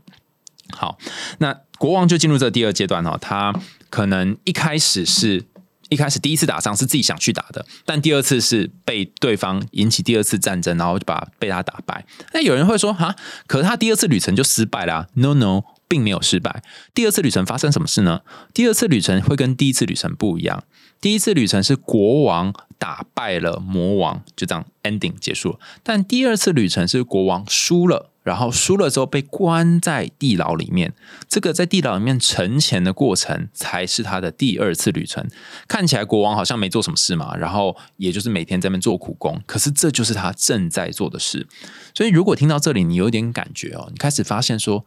好，那国王就进入这第二阶段哦，他可能一开始是。一开始第一次打仗是自己想去打的，但第二次是被对方引起第二次战争，然后就把被他打败。那有人会说哈，可是他第二次旅程就失败啦？No No，并没有失败。第二次旅程发生什么事呢？第二次旅程会跟第一次旅程不一样。第一次旅程是国王打败了魔王，就这样 ending 结束了。但第二次旅程是国王输了。然后输了之后被关在地牢里面，这个在地牢里面沉潜的过程才是他的第二次旅程。看起来国王好像没做什么事嘛，然后也就是每天在那边做苦工，可是这就是他正在做的事。所以如果听到这里，你有点感觉哦，你开始发现说，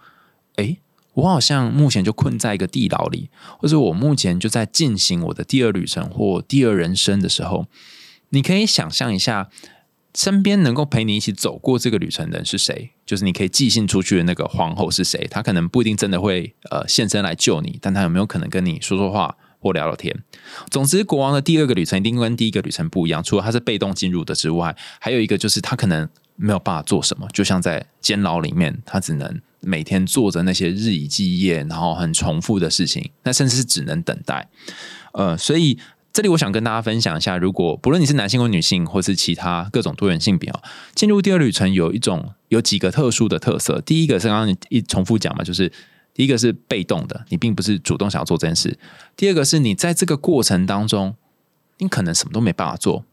哎，我好像目前就困在一个地牢里，或者我目前就在进行我的第二旅程或第二人生的时候，你可以想象一下。身边能够陪你一起走过这个旅程的人是谁？就是你可以寄信出去的那个皇后是谁？她可能不一定真的会呃现身来救你，但她有没有可能跟你说说话或聊聊天？总之，国王的第二个旅程一定跟第一个旅程不一样。除了他是被动进入的之外，还有一个就是他可能没有办法做什么，就像在监牢里面，他只能每天做着那些日以继夜，然后很重复的事情，那甚至是只能等待。呃，所以。这里我想跟大家分享一下，如果不论你是男性或女性，或是其他各种多元性别啊，进入第二旅程有一种有几个特殊的特色。第一个是刚刚你一重复讲嘛，就是第一个是被动的，你并不是主动想要做这件事；第二个是你在这个过程当中，你可能什么都没办法做，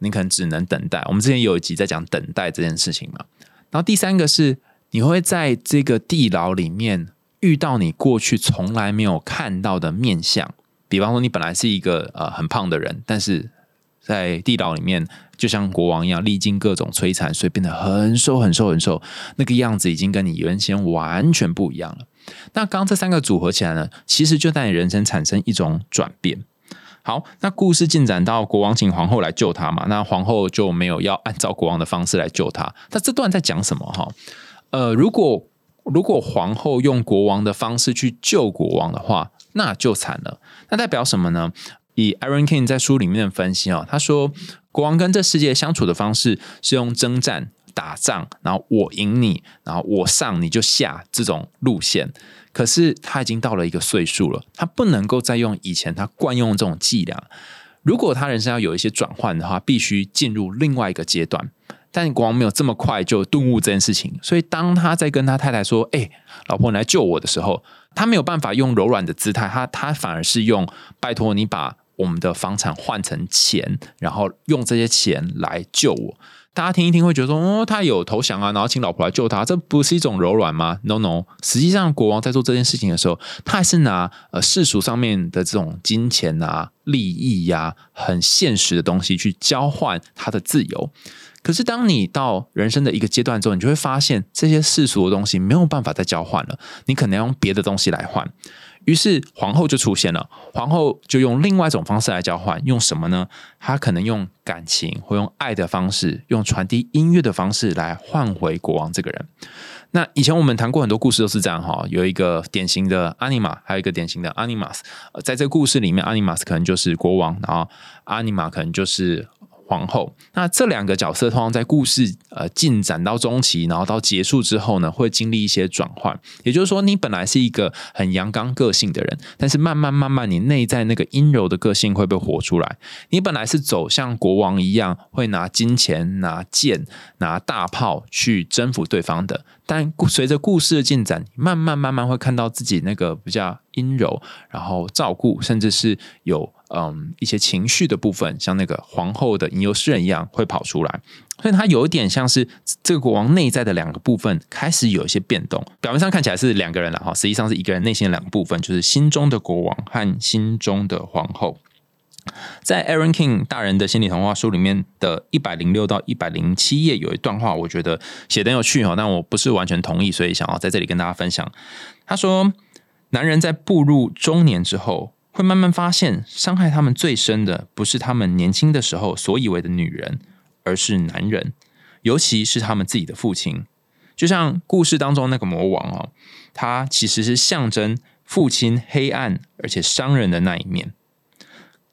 你可能只能等待。我们之前有一集在讲等待这件事情嘛。然后第三个是你会在这个地牢里面遇到你过去从来没有看到的面相。比方说，你本来是一个呃很胖的人，但是在地牢里面，就像国王一样，历经各种摧残，所以变得很瘦、很瘦、很瘦，那个样子已经跟你原先完全不一样了。那刚这三个组合起来呢，其实就在你人生产生一种转变。好，那故事进展到国王请皇后来救他嘛，那皇后就没有要按照国王的方式来救他。那这段在讲什么？哈，呃，如果如果皇后用国王的方式去救国王的话，那就惨了。那代表什么呢？以 Aaron King 在书里面的分析哦，他说国王跟这世界相处的方式是用征战、打仗，然后我赢你，然后我上你就下这种路线。可是他已经到了一个岁数了，他不能够再用以前他惯用这种伎俩。如果他人生要有一些转换的话，必须进入另外一个阶段。但国王没有这么快就顿悟这件事情，所以当他在跟他太太说：“哎，老婆，你来救我的时候”，他没有办法用柔软的姿态，他他反而是用“拜托你把我们的房产换成钱，然后用这些钱来救我。”大家听一听会觉得说，哦，他有投降啊，然后请老婆来救他，这不是一种柔软吗？No No，实际上国王在做这件事情的时候，他还是拿呃世俗上面的这种金钱啊、利益呀、很现实的东西去交换他的自由。可是当你到人生的一个阶段之后，你就会发现这些世俗的东西没有办法再交换了，你可能要用别的东西来换。于是皇后就出现了，皇后就用另外一种方式来交换，用什么呢？她可能用感情或用爱的方式，用传递音乐的方式来换回国王这个人。那以前我们谈过很多故事都是这样哈，有一个典型的阿尼玛，还有一个典型的阿尼玛斯。在这个故事里面，阿尼玛斯可能就是国王，然后阿尼玛可能就是。皇后，那这两个角色通常在故事呃进展到中期，然后到结束之后呢，会经历一些转换。也就是说，你本来是一个很阳刚个性的人，但是慢慢慢慢，你内在那个阴柔的个性会被活出来。你本来是走向国王一样，会拿金钱、拿剑、拿大炮去征服对方的。但随着故事的进展，慢慢慢慢会看到自己那个比较阴柔，然后照顾，甚至是有嗯一些情绪的部分，像那个皇后的吟游诗人一样会跑出来。所以他有一点像是这个国王内在的两个部分开始有一些变动。表面上看起来是两个人了哈，实际上是一个人内心的两个部分，就是心中的国王和心中的皇后。在 Aaron King 大人的心理童话书里面的一百零六到一百零七页有一段话，我觉得写的有趣哈，但我不是完全同意，所以想要在这里跟大家分享。他说，男人在步入中年之后，会慢慢发现，伤害他们最深的不是他们年轻的时候所以为的女人，而是男人，尤其是他们自己的父亲。就像故事当中那个魔王哦，他其实是象征父亲黑暗而且伤人的那一面。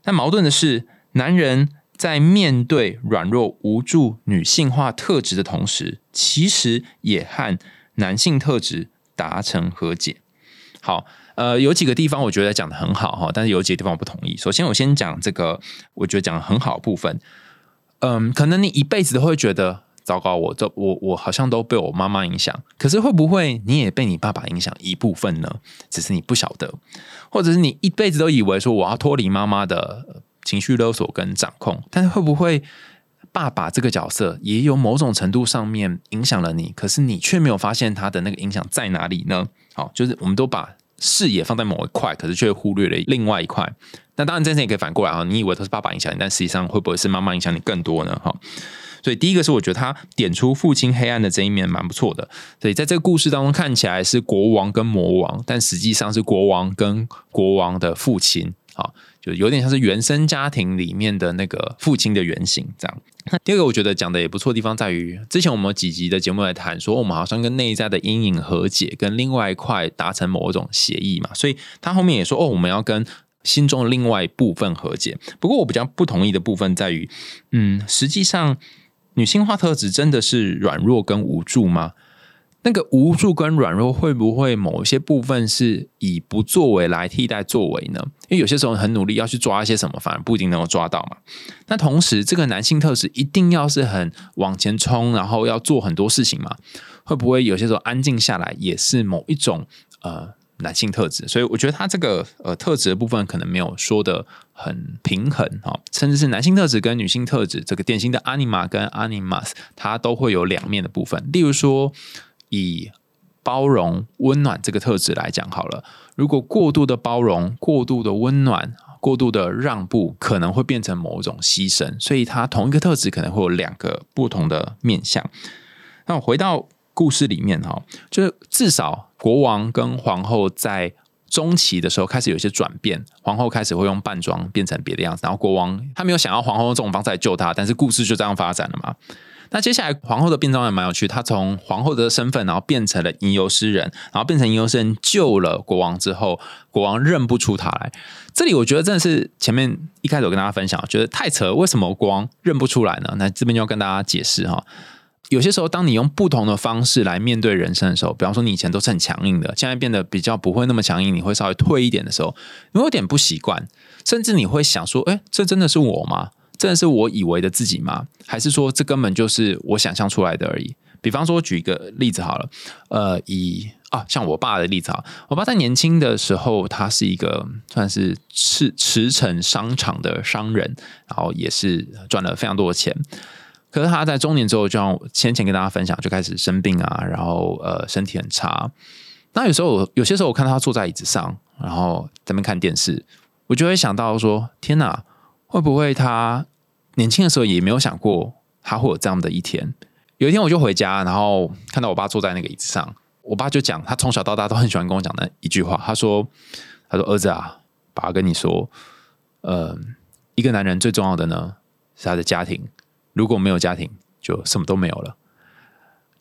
但矛盾的是，男人在面对软弱、无助、女性化特质的同时，其实也和男性特质达成和解。好，呃，有几个地方我觉得讲的很好哈，但是有几个地方我不同意。首先，我先讲这个，我觉得讲的很好的部分。嗯，可能你一辈子都会觉得。糟糕，我这我我好像都被我妈妈影响，可是会不会你也被你爸爸影响一部分呢？只是你不晓得，或者是你一辈子都以为说我要脱离妈妈的情绪勒索跟掌控，但是会不会爸爸这个角色也有某种程度上面影响了你？可是你却没有发现他的那个影响在哪里呢？好，就是我们都把视野放在某一块，可是却忽略了另外一块。那当然，这件事也可以反过来啊，你以为他是爸爸影响你，但实际上会不会是妈妈影响你更多呢？哈。所以第一个是我觉得他点出父亲黑暗的这一面蛮不错的。所以在这个故事当中看起来是国王跟魔王，但实际上是国王跟国王的父亲啊，就有点像是原生家庭里面的那个父亲的原型这样。第二个我觉得讲的也不错的地方在于，之前我们几集的节目来谈说，我们好像跟内在的阴影和解，跟另外一块达成某一种协议嘛。所以他后面也说哦，我们要跟心中的另外一部分和解。不过我比较不同意的部分在于，嗯，实际上。女性化特质真的是软弱跟无助吗？那个无助跟软弱会不会某些部分是以不作为来替代作为呢？因为有些时候很努力要去抓一些什么，反而不一定能够抓到嘛。那同时，这个男性特质一定要是很往前冲，然后要做很多事情嘛？会不会有些时候安静下来也是某一种呃？男性特质，所以我觉得他这个呃特质的部分可能没有说的很平衡哈，甚至是男性特质跟女性特质这个典型的 anima 跟 animus，它都会有两面的部分。例如说，以包容、温暖这个特质来讲好了，如果过度的包容、过度的温暖、过度的让步，可能会变成某种牺牲，所以它同一个特质可能会有两个不同的面相。那我回到。故事里面哈，就是至少国王跟皇后在中期的时候开始有一些转变，皇后开始会用扮装变成别的样子，然后国王他没有想要皇后用这种方式来救他，但是故事就这样发展了嘛。那接下来皇后的变装也蛮有趣，她从皇后的身份，然后变成了吟游诗人，然后变成吟游诗人救了国王之后，国王认不出她来。这里我觉得真的是前面一开始我跟大家分享，觉得太扯，为什么国王认不出来呢？那这边就要跟大家解释哈。有些时候，当你用不同的方式来面对人生的时候，比方说你以前都是很强硬的，现在变得比较不会那么强硬，你会稍微退一点的时候，你会有点不习惯，甚至你会想说：“哎，这真的是我吗？真的是我以为的自己吗？还是说这根本就是我想象出来的而已？”比方说，举一个例子好了，呃，以啊，像我爸的例子啊，我爸在年轻的时候，他是一个算是驰驰骋商场的商人，然后也是赚了非常多的钱。可是他在中年之后，就像先前跟大家分享，就开始生病啊，然后呃身体很差。那有时候有些时候我看到他坐在椅子上，然后在那边看电视，我就会想到说：天哪，会不会他年轻的时候也没有想过他会有这样的一天？有一天我就回家，然后看到我爸坐在那个椅子上，我爸就讲他从小到大都很喜欢跟我讲的一句话，他说：他说儿子啊，爸爸跟你说，呃，一个男人最重要的呢 是他的家庭。如果没有家庭，就什么都没有了。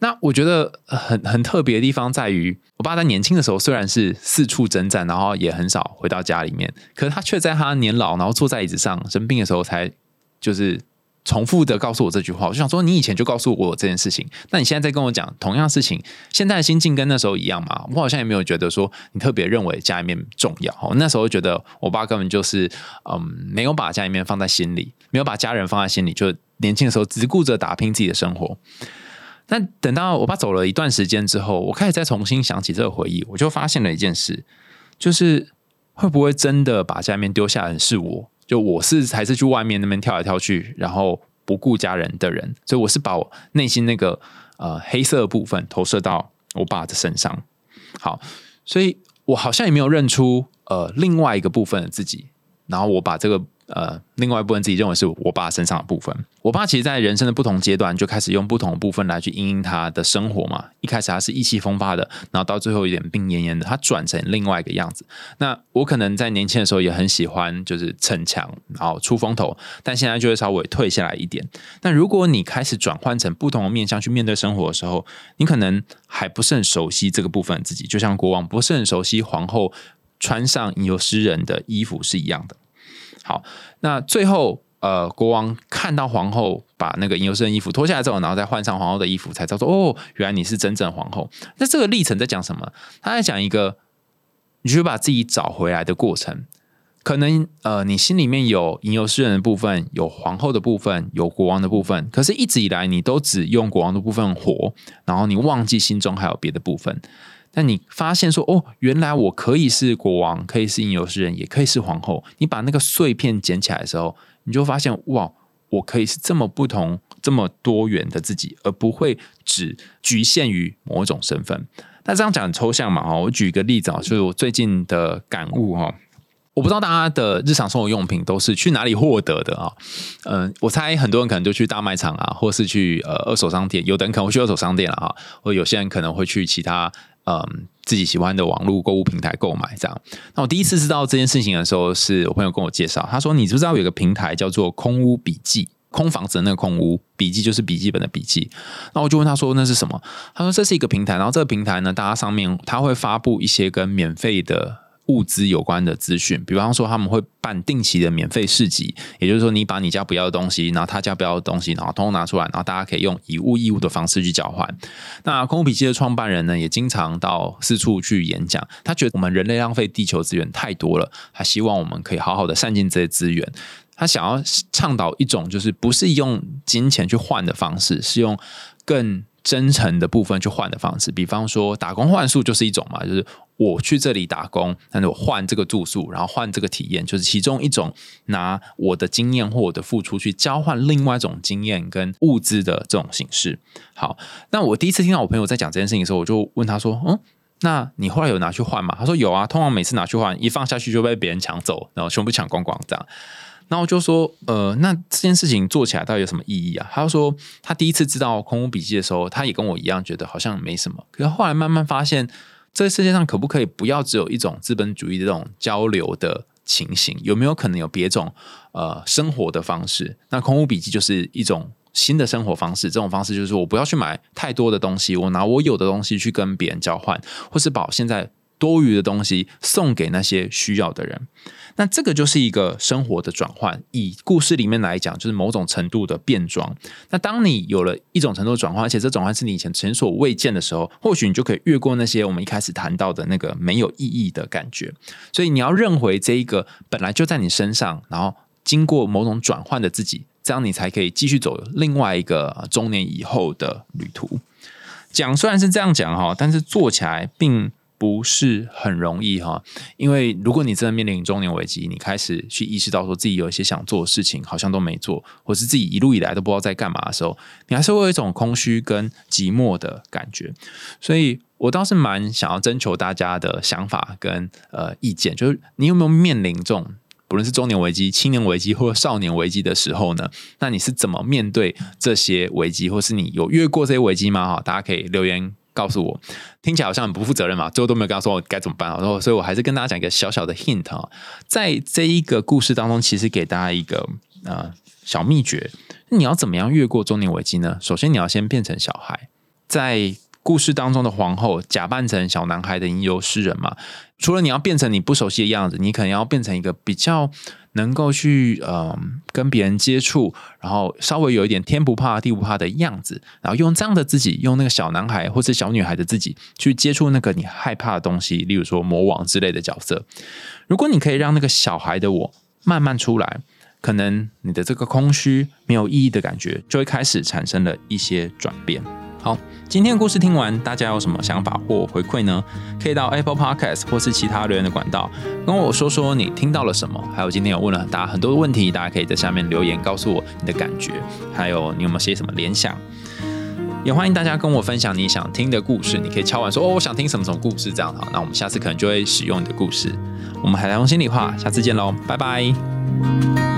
那我觉得很很特别的地方在于，我爸在年轻的时候虽然是四处征战，然后也很少回到家里面，可是他却在他年老，然后坐在椅子上生病的时候，才就是。重复的告诉我这句话，我就想说，你以前就告诉我这件事情，那你现在在跟我讲同样事情，现在的心境跟那时候一样吗？我好像也没有觉得说你特别认为家里面重要。那时候觉得我爸根本就是嗯，没有把家里面放在心里，没有把家人放在心里，就年轻的时候只顾着打拼自己的生活。但等到我爸走了一段时间之后，我开始再重新想起这个回忆，我就发现了一件事，就是会不会真的把家里面丢下的人是我？就我是还是去外面那边跳来跳去，然后不顾家人的人，所以我是把我内心那个呃黑色的部分投射到我爸的身上。好，所以我好像也没有认出呃另外一个部分的自己，然后我把这个。呃，另外一部分自己认为是我爸身上的部分。我爸其实，在人生的不同阶段，就开始用不同的部分来去应应他的生活嘛。一开始他是意气风发的，然后到最后有点病恹恹的，他转成另外一个样子。那我可能在年轻的时候也很喜欢，就是逞强，然后出风头，但现在就会稍微退下来一点。那如果你开始转换成不同的面向去面对生活的时候，你可能还不是很熟悉这个部分自己，就像国王不是很熟悉皇后穿上有诗人的衣服是一样的。好，那最后，呃，国王看到皇后把那个吟游诗人衣服脱下来之后，然后再换上皇后的衣服，才知道说，哦，原来你是真正皇后。那这个历程在讲什么？他在讲一个，你去把自己找回来的过程。可能，呃，你心里面有吟游诗人的部分，有皇后的部分，有国王的部分，可是一直以来你都只用国王的部分活，然后你忘记心中还有别的部分。但你发现说哦，原来我可以是国王，可以是吟游诗人，也可以是皇后。你把那个碎片捡起来的时候，你就发现哇，我可以是这么不同、这么多元的自己，而不会只局限于某种身份。那这样讲很抽象嘛？哈，我举一个例子啊，就是我最近的感悟哈。我不知道大家的日常生活用品都是去哪里获得的啊？嗯，我猜很多人可能就去大卖场啊，或是去呃二手商店，有的人可能会去二手商店了哈，或有些人可能会去其他。嗯，自己喜欢的网络购物平台购买这样。那我第一次知道这件事情的时候，是我朋友跟我介绍。他说：“你知不知道有个平台叫做空屋笔记？空房子的那个空屋笔记就是笔记本的笔记。”那我就问他说：“那是什么？”他说：“这是一个平台，然后这个平台呢，大家上面他会发布一些跟免费的。”物资有关的资讯，比方说他们会办定期的免费市集，也就是说，你把你家不要的东西，然后他家不要的东西，然后通通拿出来，然后大家可以用以物易物的方式去交换。那空物笔记的创办人呢，也经常到四处去演讲，他觉得我们人类浪费地球资源太多了，他希望我们可以好好的善尽这些资源。他想要倡导一种，就是不是用金钱去换的方式，是用更。真诚的部分去换的方式，比方说打工换宿就是一种嘛，就是我去这里打工，但是我换这个住宿，然后换这个体验，就是其中一种拿我的经验或我的付出去交换另外一种经验跟物资的这种形式。好，那我第一次听到我朋友在讲这件事情的时候，我就问他说：“嗯，那你后来有拿去换吗？”他说：“有啊，通常每次拿去换，一放下去就被别人抢走，然后全部抢光光这样。”然后我就说，呃，那这件事情做起来到底有什么意义啊？他就说，他第一次知道空屋笔记的时候，他也跟我一样觉得好像没什么。可是后来慢慢发现，这个世界上可不可以不要只有一种资本主义的这种交流的情形？有没有可能有别种呃生活的方式？那空屋笔记就是一种新的生活方式。这种方式就是我不要去买太多的东西，我拿我有的东西去跟别人交换，或是把现在多余的东西送给那些需要的人。那这个就是一个生活的转换。以故事里面来讲，就是某种程度的变装。那当你有了一种程度的转换，而且这转换是你以前前所未见的时候，或许你就可以越过那些我们一开始谈到的那个没有意义的感觉。所以你要认回这一个本来就在你身上，然后经过某种转换的自己，这样你才可以继续走另外一个中年以后的旅途。讲虽然是这样讲哈，但是做起来并。不是很容易哈，因为如果你真的面临中年危机，你开始去意识到说自己有一些想做的事情，好像都没做，或是自己一路以来都不知道在干嘛的时候，你还是会有一种空虚跟寂寞的感觉。所以我倒是蛮想要征求大家的想法跟呃意见，就是你有没有面临这种不论是中年危机、青年危机或者少年危机的时候呢？那你是怎么面对这些危机，或是你有越过这些危机吗？哈，大家可以留言。告诉我，听起来好像很不负责任嘛，最后都没有跟他说该怎么办。然后，所以我还是跟大家讲一个小小的 hint 啊，在这一个故事当中，其实给大家一个呃小秘诀：你要怎么样越过中年危机呢？首先，你要先变成小孩，在。故事当中的皇后假扮成小男孩的吟游诗人嘛？除了你要变成你不熟悉的样子，你可能要变成一个比较能够去呃跟别人接触，然后稍微有一点天不怕地不怕的样子，然后用这样的自己，用那个小男孩或是小女孩的自己去接触那个你害怕的东西，例如说魔王之类的角色。如果你可以让那个小孩的我慢慢出来，可能你的这个空虚没有意义的感觉就会开始产生了一些转变。好，今天的故事听完，大家有什么想法或回馈呢？可以到 Apple Podcast 或是其他留言的管道跟我说说你听到了什么。还有今天有问了大家很多的问题，大家可以在下面留言告诉我你的感觉，还有你有没有些什么联想。也欢迎大家跟我分享你想听的故事，你可以敲完说哦，我想听什么什么故事这样好，那我们下次可能就会使用你的故事。我们海苔用心里话，下次见喽，拜拜。